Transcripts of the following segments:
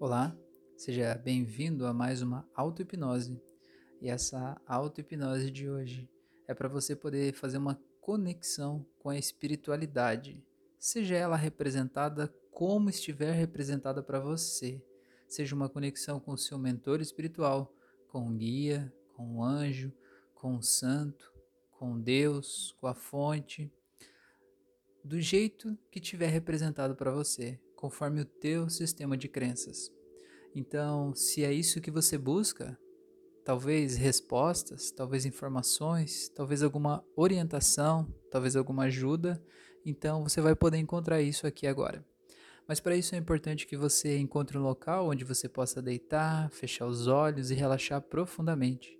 Olá, seja bem-vindo a mais uma auto-hipnose. E essa auto-hipnose de hoje é para você poder fazer uma conexão com a espiritualidade, seja ela representada como estiver representada para você. Seja uma conexão com o seu mentor espiritual, com o guia, com o anjo, com o santo, com Deus, com a fonte, do jeito que tiver representado para você, conforme o teu sistema de crenças. Então, se é isso que você busca, talvez respostas, talvez informações, talvez alguma orientação, talvez alguma ajuda, então você vai poder encontrar isso aqui agora. Mas para isso é importante que você encontre um local onde você possa deitar, fechar os olhos e relaxar profundamente.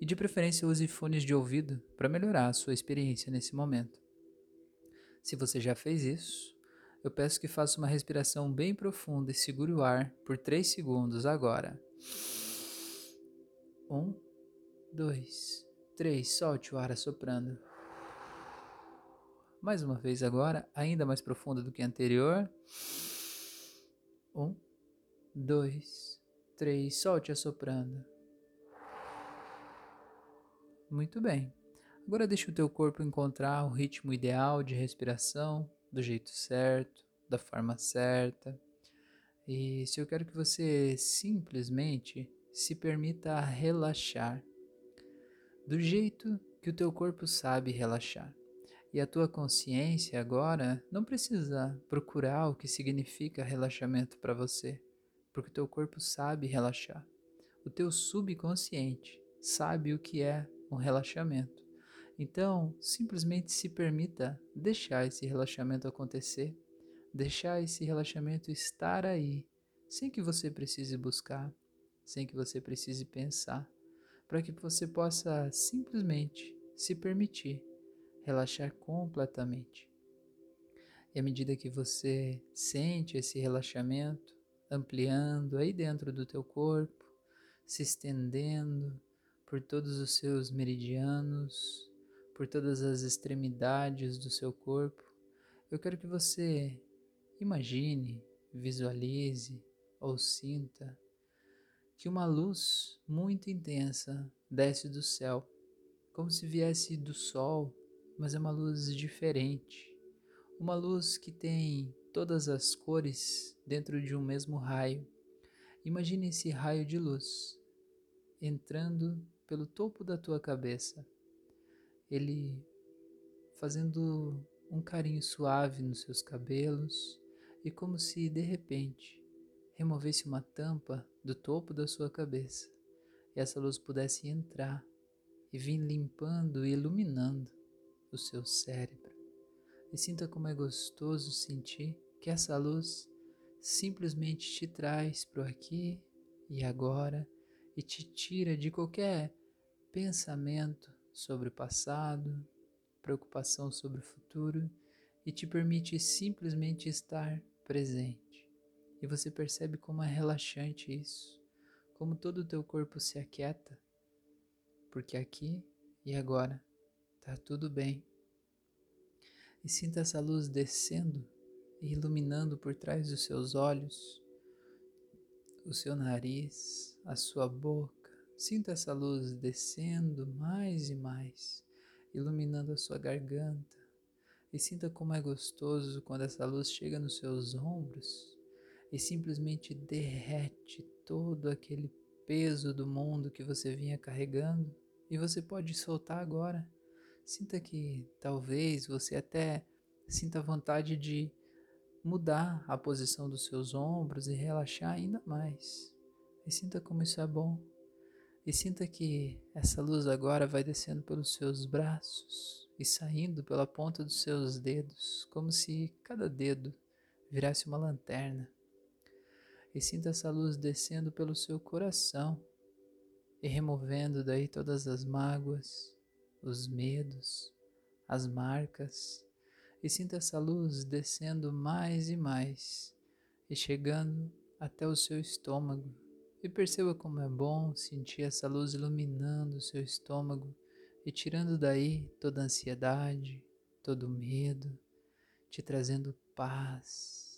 E de preferência use fones de ouvido para melhorar a sua experiência nesse momento. Se você já fez isso, eu peço que faça uma respiração bem profunda e segure o ar por 3 segundos agora. 1, 2, 3. Solte o ar assoprando. Mais uma vez agora, ainda mais profunda do que a anterior. 1, 2, 3. Solte assoprando. Muito bem. Agora deixe o teu corpo encontrar o ritmo ideal de respiração do jeito certo, da forma certa. E se eu quero que você simplesmente se permita relaxar do jeito que o teu corpo sabe relaxar. E a tua consciência agora não precisa procurar o que significa relaxamento para você, porque o teu corpo sabe relaxar. O teu subconsciente sabe o que é um relaxamento. Então, simplesmente se permita deixar esse relaxamento acontecer, deixar esse relaxamento estar aí, sem que você precise buscar, sem que você precise pensar, para que você possa simplesmente se permitir relaxar completamente. E à medida que você sente esse relaxamento ampliando aí dentro do teu corpo, se estendendo por todos os seus meridianos, por todas as extremidades do seu corpo, eu quero que você imagine, visualize ou sinta que uma luz muito intensa desce do céu, como se viesse do sol, mas é uma luz diferente. Uma luz que tem todas as cores dentro de um mesmo raio. Imagine esse raio de luz entrando pelo topo da tua cabeça ele fazendo um carinho suave nos seus cabelos e como se de repente removesse uma tampa do topo da sua cabeça e essa luz pudesse entrar e vir limpando e iluminando o seu cérebro. E sinta como é gostoso sentir que essa luz simplesmente te traz para o aqui e agora e te tira de qualquer pensamento sobre o passado, preocupação sobre o futuro e te permite simplesmente estar presente. E você percebe como é relaxante isso, como todo o teu corpo se aquieta, porque aqui e agora está tudo bem. E sinta essa luz descendo e iluminando por trás dos seus olhos, o seu nariz, a sua boca Sinta essa luz descendo mais e mais, iluminando a sua garganta. E sinta como é gostoso quando essa luz chega nos seus ombros e simplesmente derrete todo aquele peso do mundo que você vinha carregando e você pode soltar agora. Sinta que talvez você até sinta vontade de mudar a posição dos seus ombros e relaxar ainda mais. E sinta como isso é bom. E sinta que essa luz agora vai descendo pelos seus braços e saindo pela ponta dos seus dedos, como se cada dedo virasse uma lanterna. E sinta essa luz descendo pelo seu coração e removendo daí todas as mágoas, os medos, as marcas. E sinta essa luz descendo mais e mais e chegando até o seu estômago e perceba como é bom sentir essa luz iluminando o seu estômago e tirando daí toda a ansiedade, todo o medo, te trazendo paz,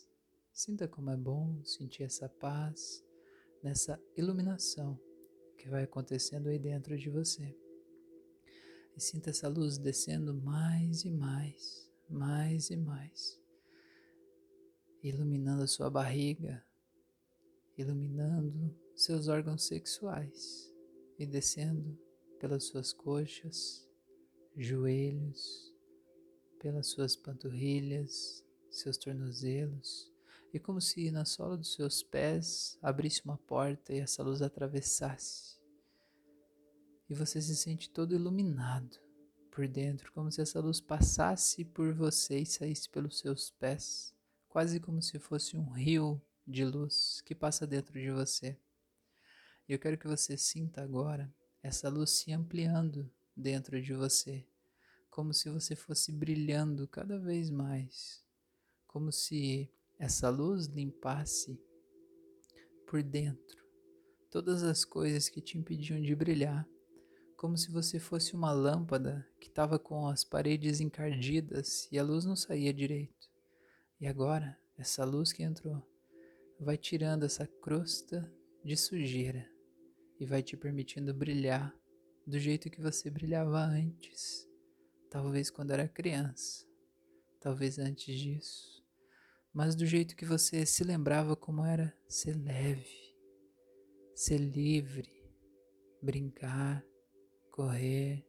Sinta como é bom sentir essa paz nessa iluminação que vai acontecendo aí dentro de você. E sinta essa luz descendo mais e mais, mais e mais, iluminando a sua barriga, iluminando seus órgãos sexuais e descendo pelas suas coxas, joelhos, pelas suas panturrilhas, seus tornozelos, e como se na sola dos seus pés abrisse uma porta e essa luz atravessasse. E você se sente todo iluminado por dentro, como se essa luz passasse por você e saísse pelos seus pés, quase como se fosse um rio de luz que passa dentro de você. Eu quero que você sinta agora essa luz se ampliando dentro de você, como se você fosse brilhando cada vez mais, como se essa luz limpasse por dentro todas as coisas que te impediam de brilhar, como se você fosse uma lâmpada que estava com as paredes encardidas e a luz não saía direito. E agora, essa luz que entrou vai tirando essa crosta de sujeira e vai te permitindo brilhar do jeito que você brilhava antes, talvez quando era criança, talvez antes disso mas do jeito que você se lembrava como era ser leve, ser livre, brincar, correr,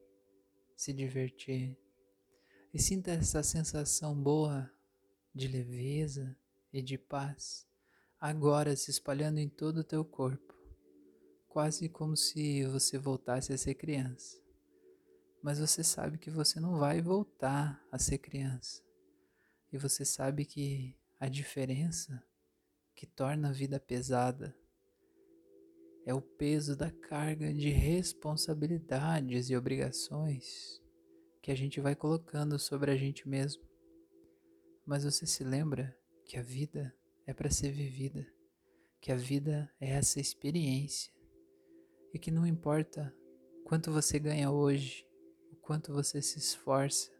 se divertir. E sinta essa sensação boa de leveza e de paz agora se espalhando em todo o teu corpo, quase como se você voltasse a ser criança. Mas você sabe que você não vai voltar a ser criança. E você sabe que a diferença que torna a vida pesada é o peso da carga de responsabilidades e obrigações que a gente vai colocando sobre a gente mesmo. Mas você se lembra que a vida é para ser vivida, que a vida é essa experiência e que não importa quanto você ganha hoje, o quanto você se esforça,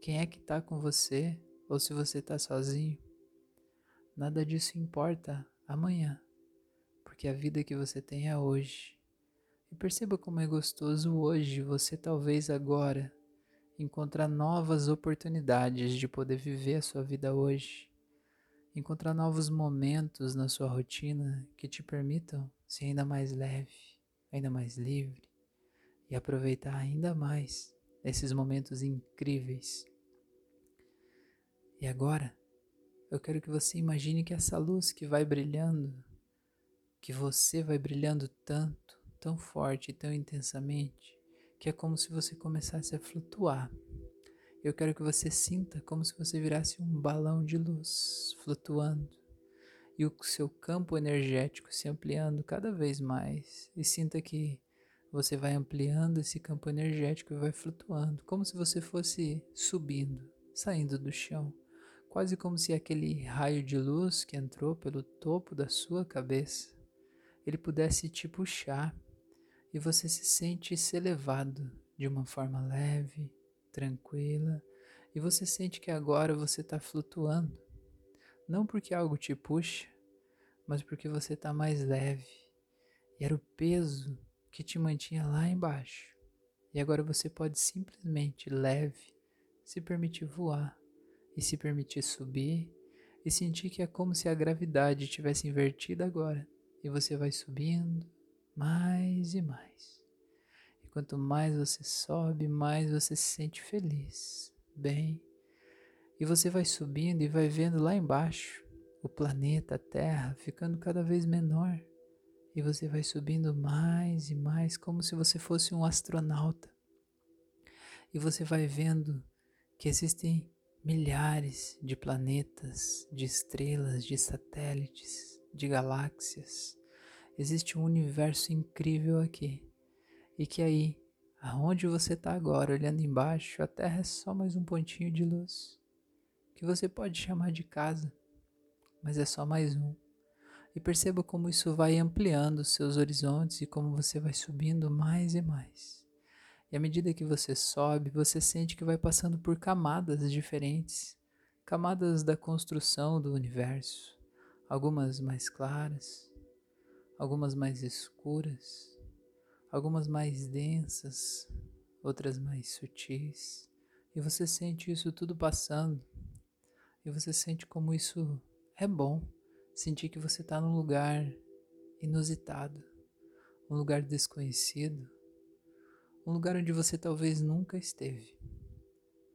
quem é que está com você ou se você está sozinho Nada disso importa amanhã, porque a vida que você tem é hoje. E perceba como é gostoso hoje, você talvez agora encontrar novas oportunidades de poder viver a sua vida hoje. Encontrar novos momentos na sua rotina que te permitam ser ainda mais leve, ainda mais livre e aproveitar ainda mais esses momentos incríveis. E agora, eu quero que você imagine que essa luz que vai brilhando, que você vai brilhando tanto, tão forte tão intensamente, que é como se você começasse a flutuar. Eu quero que você sinta como se você virasse um balão de luz flutuando e o seu campo energético se ampliando cada vez mais. E sinta que você vai ampliando esse campo energético e vai flutuando, como se você fosse subindo, saindo do chão quase como se aquele raio de luz que entrou pelo topo da sua cabeça, ele pudesse te puxar e você se sente se elevado de uma forma leve, tranquila, e você sente que agora você está flutuando, não porque algo te puxa, mas porque você está mais leve, e era o peso que te mantinha lá embaixo, e agora você pode simplesmente leve se permitir voar e se permitir subir e sentir que é como se a gravidade tivesse invertida agora e você vai subindo mais e mais. E quanto mais você sobe, mais você se sente feliz, bem. E você vai subindo e vai vendo lá embaixo o planeta, Terra, ficando cada vez menor. E você vai subindo mais e mais, como se você fosse um astronauta. E você vai vendo que existem milhares de planetas, de estrelas, de satélites, de galáxias. Existe um universo incrível aqui. E que aí, aonde você está agora, olhando embaixo, a Terra é só mais um pontinho de luz. Que você pode chamar de casa, mas é só mais um. E perceba como isso vai ampliando seus horizontes e como você vai subindo mais e mais. E à medida que você sobe, você sente que vai passando por camadas diferentes camadas da construção do universo, algumas mais claras, algumas mais escuras, algumas mais densas, outras mais sutis. E você sente isso tudo passando. E você sente como isso é bom. Sentir que você está num lugar inusitado, um lugar desconhecido, um lugar onde você talvez nunca esteve,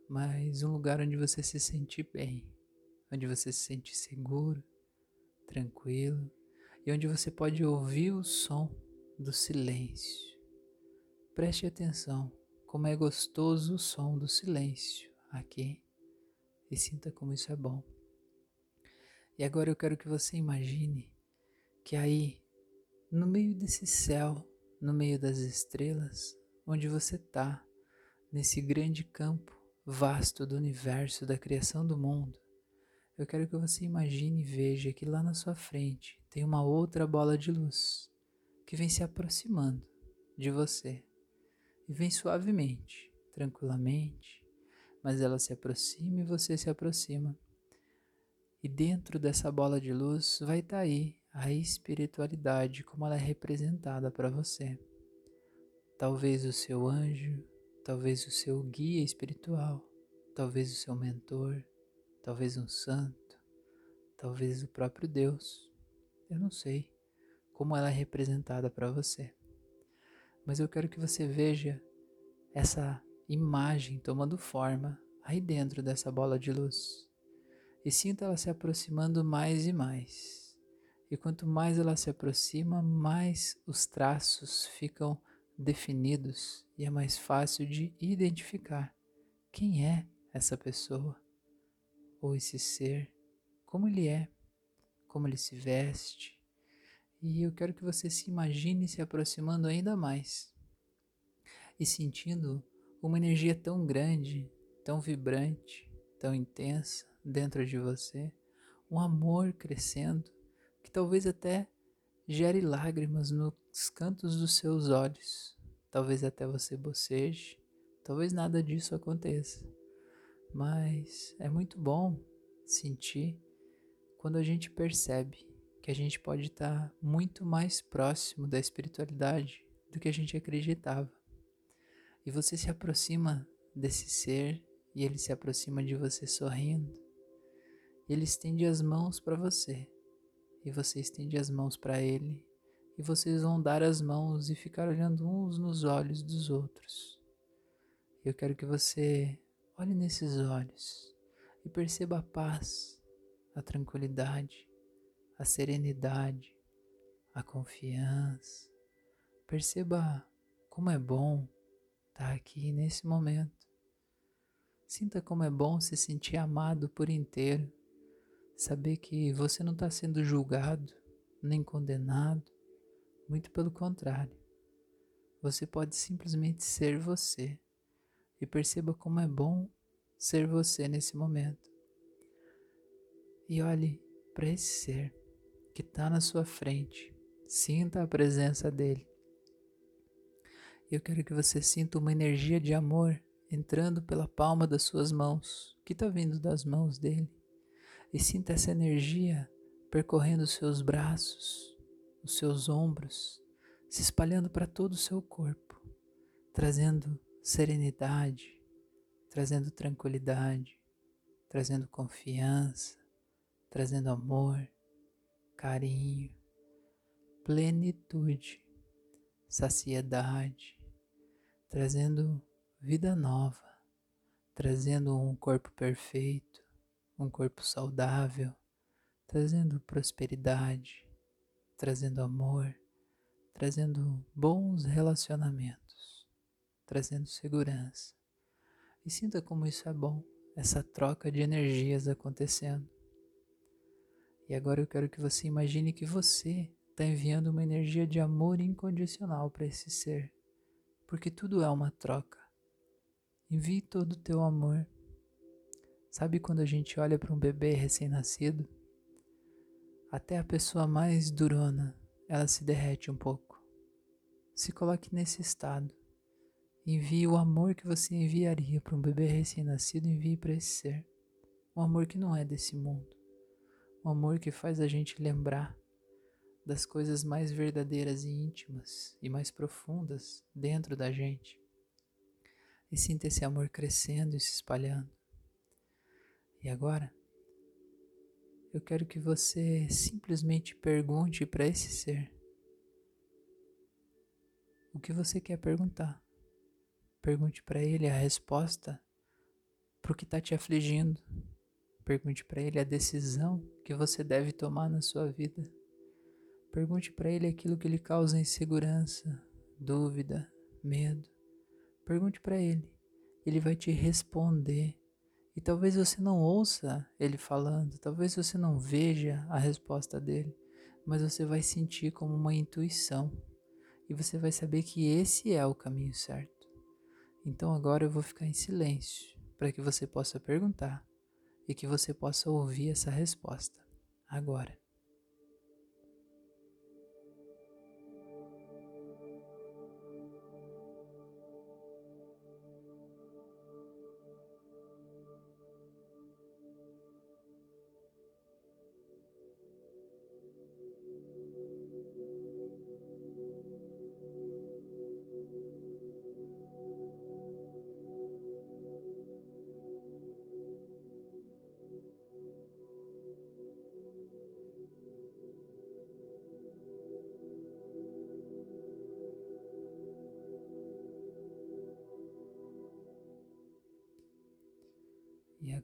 mas um lugar onde você se sente bem, onde você se sente seguro, tranquilo e onde você pode ouvir o som do silêncio. Preste atenção como é gostoso o som do silêncio aqui e sinta como isso é bom. E agora eu quero que você imagine que aí, no meio desse céu, no meio das estrelas, onde você está, nesse grande campo vasto do universo, da criação do mundo, eu quero que você imagine e veja que lá na sua frente tem uma outra bola de luz que vem se aproximando de você e vem suavemente, tranquilamente, mas ela se aproxima e você se aproxima. E dentro dessa bola de luz vai estar tá aí a espiritualidade como ela é representada para você. Talvez o seu anjo, talvez o seu guia espiritual, talvez o seu mentor, talvez um santo, talvez o próprio Deus. Eu não sei como ela é representada para você mas eu quero que você veja essa imagem tomando forma aí dentro dessa bola de luz e sinta ela se aproximando mais e mais. E quanto mais ela se aproxima, mais os traços ficam definidos e é mais fácil de identificar quem é essa pessoa ou esse ser, como ele é, como ele se veste, e eu quero que você se imagine se aproximando ainda mais e sentindo uma energia tão grande, tão vibrante, tão intensa dentro de você, um amor crescendo que talvez até gere lágrimas nos cantos dos seus olhos. Talvez até você boceje, talvez nada disso aconteça. Mas é muito bom sentir quando a gente percebe que a gente pode estar muito mais próximo da espiritualidade do que a gente acreditava. E você se aproxima desse ser e ele se aproxima de você sorrindo. Ele estende as mãos para você e você estende as mãos para ele e vocês vão dar as mãos e ficar olhando uns nos olhos dos outros. Eu quero que você olhe nesses olhos e perceba a paz, a tranquilidade, a serenidade, a confiança. Perceba como é bom estar aqui nesse momento. Sinta como é bom se sentir amado por inteiro. Saber que você não está sendo julgado nem condenado, muito pelo contrário. Você pode simplesmente ser você e perceba como é bom ser você nesse momento. E olhe para esse ser que está na sua frente. Sinta a presença dele. Eu quero que você sinta uma energia de amor entrando pela palma das suas mãos, que está vindo das mãos dele. E sinta essa energia percorrendo os seus braços, os seus ombros, se espalhando para todo o seu corpo, trazendo serenidade, trazendo tranquilidade, trazendo confiança, trazendo amor carinho, plenitude, saciedade, trazendo vida nova, trazendo um corpo perfeito, um corpo saudável, trazendo prosperidade, trazendo amor, trazendo bons relacionamentos, trazendo segurança. E sinta como isso é bom, essa troca de energias acontecendo. E agora eu quero que você imagine que você está enviando uma energia de amor incondicional para esse ser, porque tudo é uma troca. Envie todo o teu amor. Sabe quando a gente olha para um bebê recém-nascido? Até a pessoa mais durona, ela se derrete um pouco. Se coloque nesse estado. Envie o amor que você enviaria para um bebê recém-nascido, envie para esse ser. Um amor que não é desse mundo Um amor que faz a gente lembrar das coisas mais verdadeiras e íntimas e mais profundas dentro da gente. E sinta esse amor crescendo e se espalhando. E agora, eu quero que você simplesmente pergunte para esse ser o que você quer perguntar. Pergunte para ele a resposta para o que está te afligindo. Pergunte para ele a decisão que você deve tomar na sua vida. Pergunte para ele aquilo que lhe causa insegurança, dúvida, medo. Pergunte para ele. Ele vai te responder. E talvez você não ouça ele falando, talvez você não veja a resposta dele, mas você vai sentir como uma intuição e você vai saber que esse é o caminho certo. Então agora eu vou ficar em silêncio para que você possa perguntar e que você possa ouvir essa resposta agora.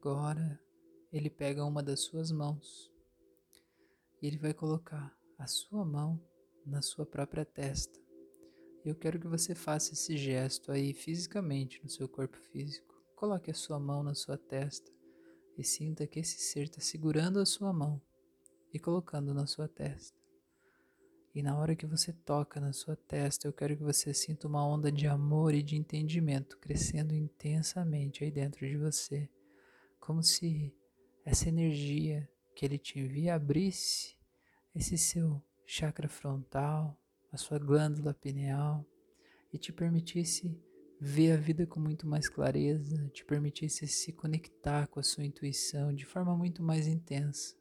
Agora ele pega uma das suas mãos e ele vai colocar a sua mão na sua própria testa. Eu quero que você faça esse gesto aí fisicamente no seu corpo físico. Coloque a sua mão na sua testa e sinta que esse ser está segurando a sua mão e colocando na sua testa. E na hora que você toca na sua testa, eu quero que você sinta uma onda de amor e de entendimento crescendo intensamente aí dentro de você como se essa energia que ele te envia abrisse esse seu chakra frontal, a sua glândula pineal e te permitisse ver a vida com muito mais clareza, te permitisse se conectar com a sua intuição de forma muito mais intensa.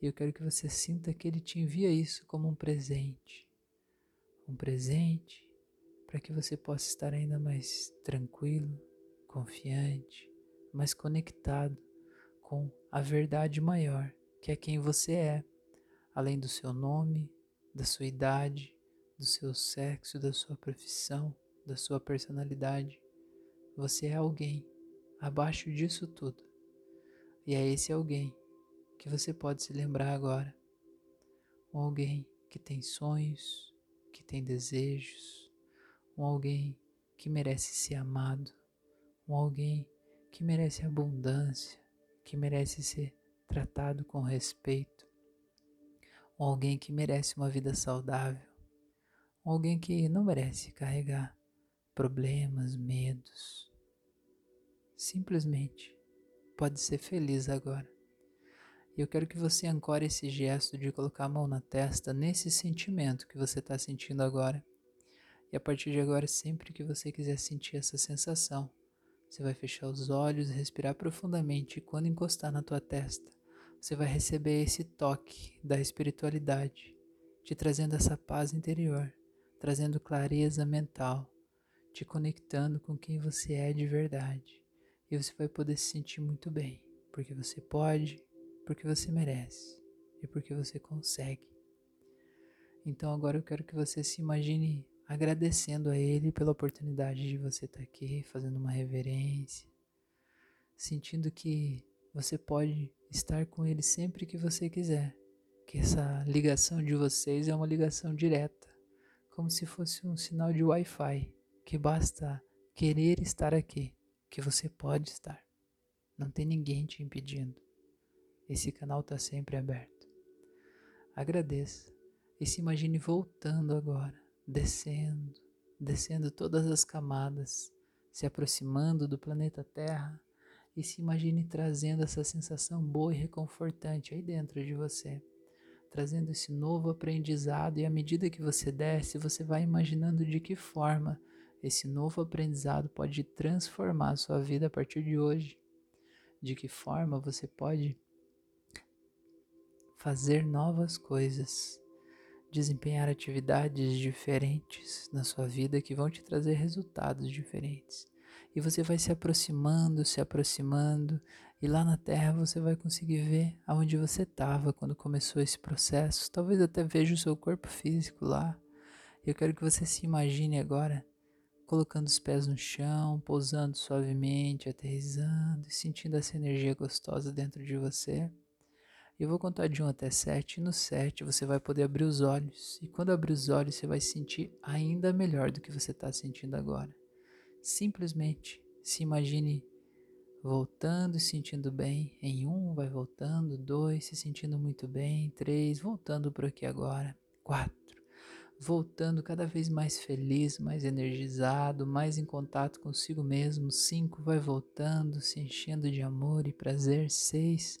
E eu quero que você sinta que ele te envia isso como um presente. Um presente para que você possa estar ainda mais tranquilo, confiante, mas conectado com a verdade maior, que é quem você é, além do seu nome, da sua idade, do seu sexo, da sua profissão, da sua personalidade. Você é alguém abaixo disso tudo. E é esse alguém que você pode se lembrar agora. Um alguém que tem sonhos, que tem desejos, um alguém que merece ser amado, um alguém que merece abundância, que merece ser tratado com respeito, ou alguém que merece uma vida saudável, ou alguém que não merece carregar problemas, medos. Simplesmente pode ser feliz agora. E eu quero que você ancore esse gesto de colocar a mão na testa nesse sentimento que você está sentindo agora. E a partir de agora, sempre que você quiser sentir essa sensação, você vai fechar os olhos, respirar profundamente e quando encostar na tua testa, você vai receber esse toque da espiritualidade, te trazendo essa paz interior, trazendo clareza mental, te conectando com quem você é de verdade. E você vai poder se sentir muito bem, porque você pode, porque você merece e porque você consegue. Então agora eu quero que você se imagine agradecendo a Ele pela oportunidade de você estar aqui, fazendo uma reverência, sentindo que você pode estar com Ele sempre que você quiser, que essa ligação de vocês é uma ligação direta, como se fosse um sinal de Wi-Fi, que basta querer estar aqui, que você pode estar. Não tem ninguém te impedindo. Esse canal está sempre aberto. Agradeça e se imagine voltando agora descendo, descendo todas as camadas, se aproximando do planeta Terra e se imagine trazendo essa sensação boa e reconfortante aí dentro de você, trazendo esse novo aprendizado e à medida que você desce, você vai imaginando de que forma esse novo aprendizado pode transformar a sua vida a partir de hoje, de que forma você pode fazer novas coisas, desempenhar atividades diferentes na sua vida que vão te trazer resultados diferentes. E você vai se aproximando, se aproximando, e lá na Terra você vai conseguir ver aonde você estava quando começou esse processo. Talvez até veja o seu corpo físico lá. Eu quero que você se imagine agora colocando os pés no chão, pousando suavemente, aterrizando e sentindo essa energia gostosa dentro de você. Eu vou contar de 1 até 7, e no 7 você vai poder abrir os olhos. E quando abrir os olhos, você vai sentir ainda melhor do que você está sentindo agora. Simplesmente se imagine voltando e sentindo bem. Em 1, vai voltando. 2, se sentindo muito bem. 3, voltando para aqui agora. 4, voltando cada vez mais feliz, mais energizado, mais em contato consigo mesmo. 5 vai voltando, se enchendo de amor e prazer. 6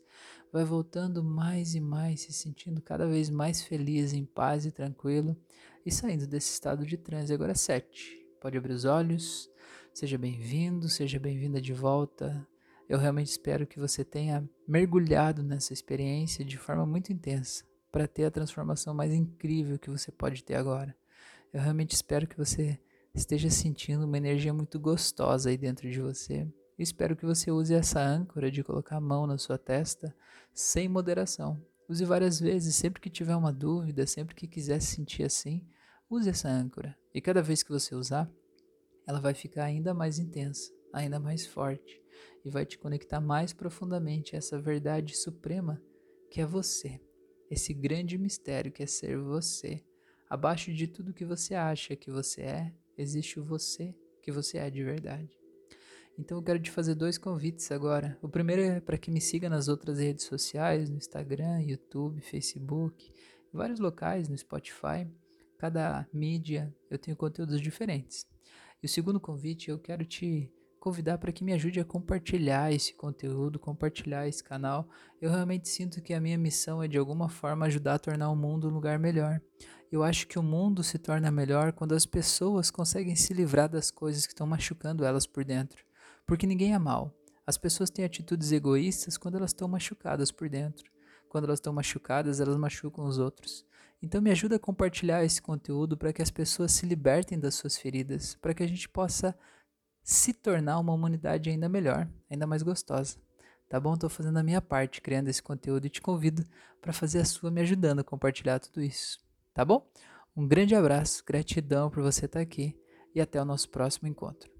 vai voltando mais e mais, se sentindo cada vez mais feliz, em paz e tranquilo e saindo desse estado de transe. Agora 7. Pode abrir os olhos. Seja bem-vindo, seja bem-vinda de volta. Eu realmente espero que você tenha mergulhado nessa experiência de forma muito intensa para ter a transformação mais incrível que você pode ter agora. Eu realmente espero que você esteja sentindo uma energia muito gostosa aí dentro de você. Espero que você use essa âncora de colocar a mão na sua testa sem moderação. Use várias vezes, sempre que tiver uma dúvida, sempre que quiser se sentir assim, use essa âncora. E cada vez que você usar, ela vai ficar ainda mais intensa, ainda mais forte e vai te conectar mais profundamente a essa verdade suprema que é você esse grande mistério que é ser você. Abaixo de tudo que você acha que você é, existe o você que você é de verdade. Então eu quero te fazer dois convites agora. O primeiro é para que me siga nas outras redes sociais, no Instagram, YouTube, Facebook, vários locais, no Spotify. Cada mídia eu tenho conteúdos diferentes. E o segundo convite eu quero te convidar para que me ajude a compartilhar esse conteúdo, compartilhar esse canal. Eu realmente sinto que a minha missão é de alguma forma ajudar a tornar o mundo um lugar melhor. Eu acho que o mundo se torna melhor quando as pessoas conseguem se livrar das coisas que estão machucando elas por dentro. Porque ninguém é mal. As pessoas têm atitudes egoístas quando elas estão machucadas por dentro. Quando elas estão machucadas, elas machucam os outros. Então me ajuda a compartilhar esse conteúdo para que as pessoas se libertem das suas feridas, para que a gente possa se tornar uma humanidade ainda melhor, ainda mais gostosa. Tá bom? Estou fazendo a minha parte, criando esse conteúdo e te convido para fazer a sua, me ajudando a compartilhar tudo isso. Tá bom? Um grande abraço, gratidão por você estar aqui e até o nosso próximo encontro.